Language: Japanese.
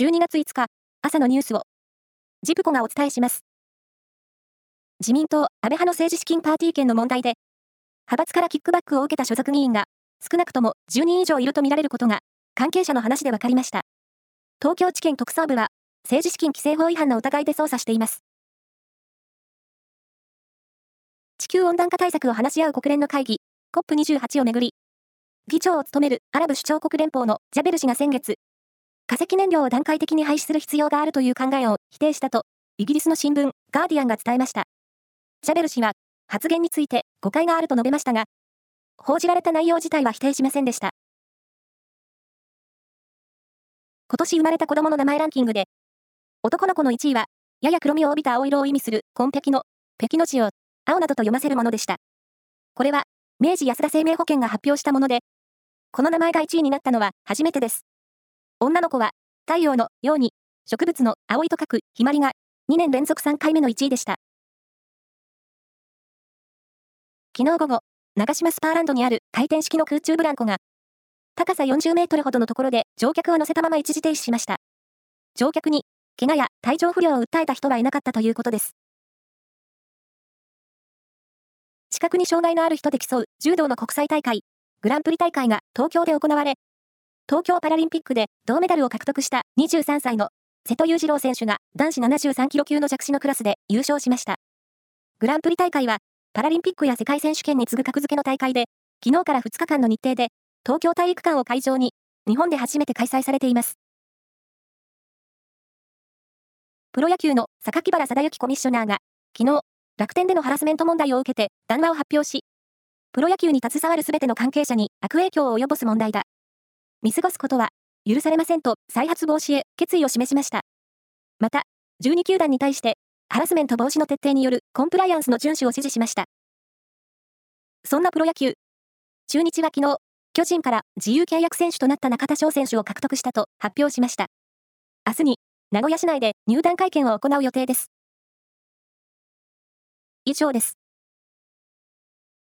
12月5日、朝のニュースを、ジプコがお伝えします。自民党、安倍派の政治資金パーティー券の問題で、派閥からキックバックを受けた所属議員が、少なくとも10人以上いるとみられることが、関係者の話で分かりました。東京地検特捜部は、政治資金規正法違反の疑いで捜査しています。地球温暖化対策を話し合う国連の会議、COP28 をめぐり、議長を務めるアラブ首長国連邦のジャベル氏が先月、化石燃料を段階的に廃止する必要があるという考えを否定したと、イギリスの新聞、ガーディアンが伝えました。シャベル氏は、発言について誤解があると述べましたが、報じられた内容自体は否定しませんでした。今年生まれた子供の名前ランキングで、男の子の1位は、やや黒みを帯びた青色を意味する、紺碧の、碧の字を、青などと読ませるものでした。これは、明治安田生命保険が発表したもので、この名前が1位になったのは初めてです。女の子は、太陽のように、植物の青いと書くひまりが、2年連続3回目の1位でした。昨日午後、長島スパーランドにある回転式の空中ブランコが、高さ40メートルほどのところで乗客を乗せたまま一時停止しました。乗客に、怪我や体調不良を訴えた人はいなかったということです。視覚に障害のある人で競う柔道の国際大会、グランプリ大会が東京で行われ、東京パラリンピックで銅メダルを獲得した23歳の瀬戸裕次郎選手が男子73キロ級の弱視のクラスで優勝しました。グランプリ大会はパラリンピックや世界選手権に次ぐ格付けの大会で、昨日から2日間の日程で東京体育館を会場に日本で初めて開催されています。プロ野球の榊原貞之コミッショナーが昨日楽天でのハラスメント問題を受けて談話を発表し、プロ野球に携わるすべての関係者に悪影響を及ぼす問題だ。見過ごすことは許されませんと再発防止へ決意を示しました。また、12球団に対してハラスメント防止の徹底によるコンプライアンスの遵守を指示しました。そんなプロ野球、中日は昨日、巨人から自由契約選手となった中田翔選手を獲得したと発表しました。明日に名古屋市内で入団会見を行う予定です。以上です。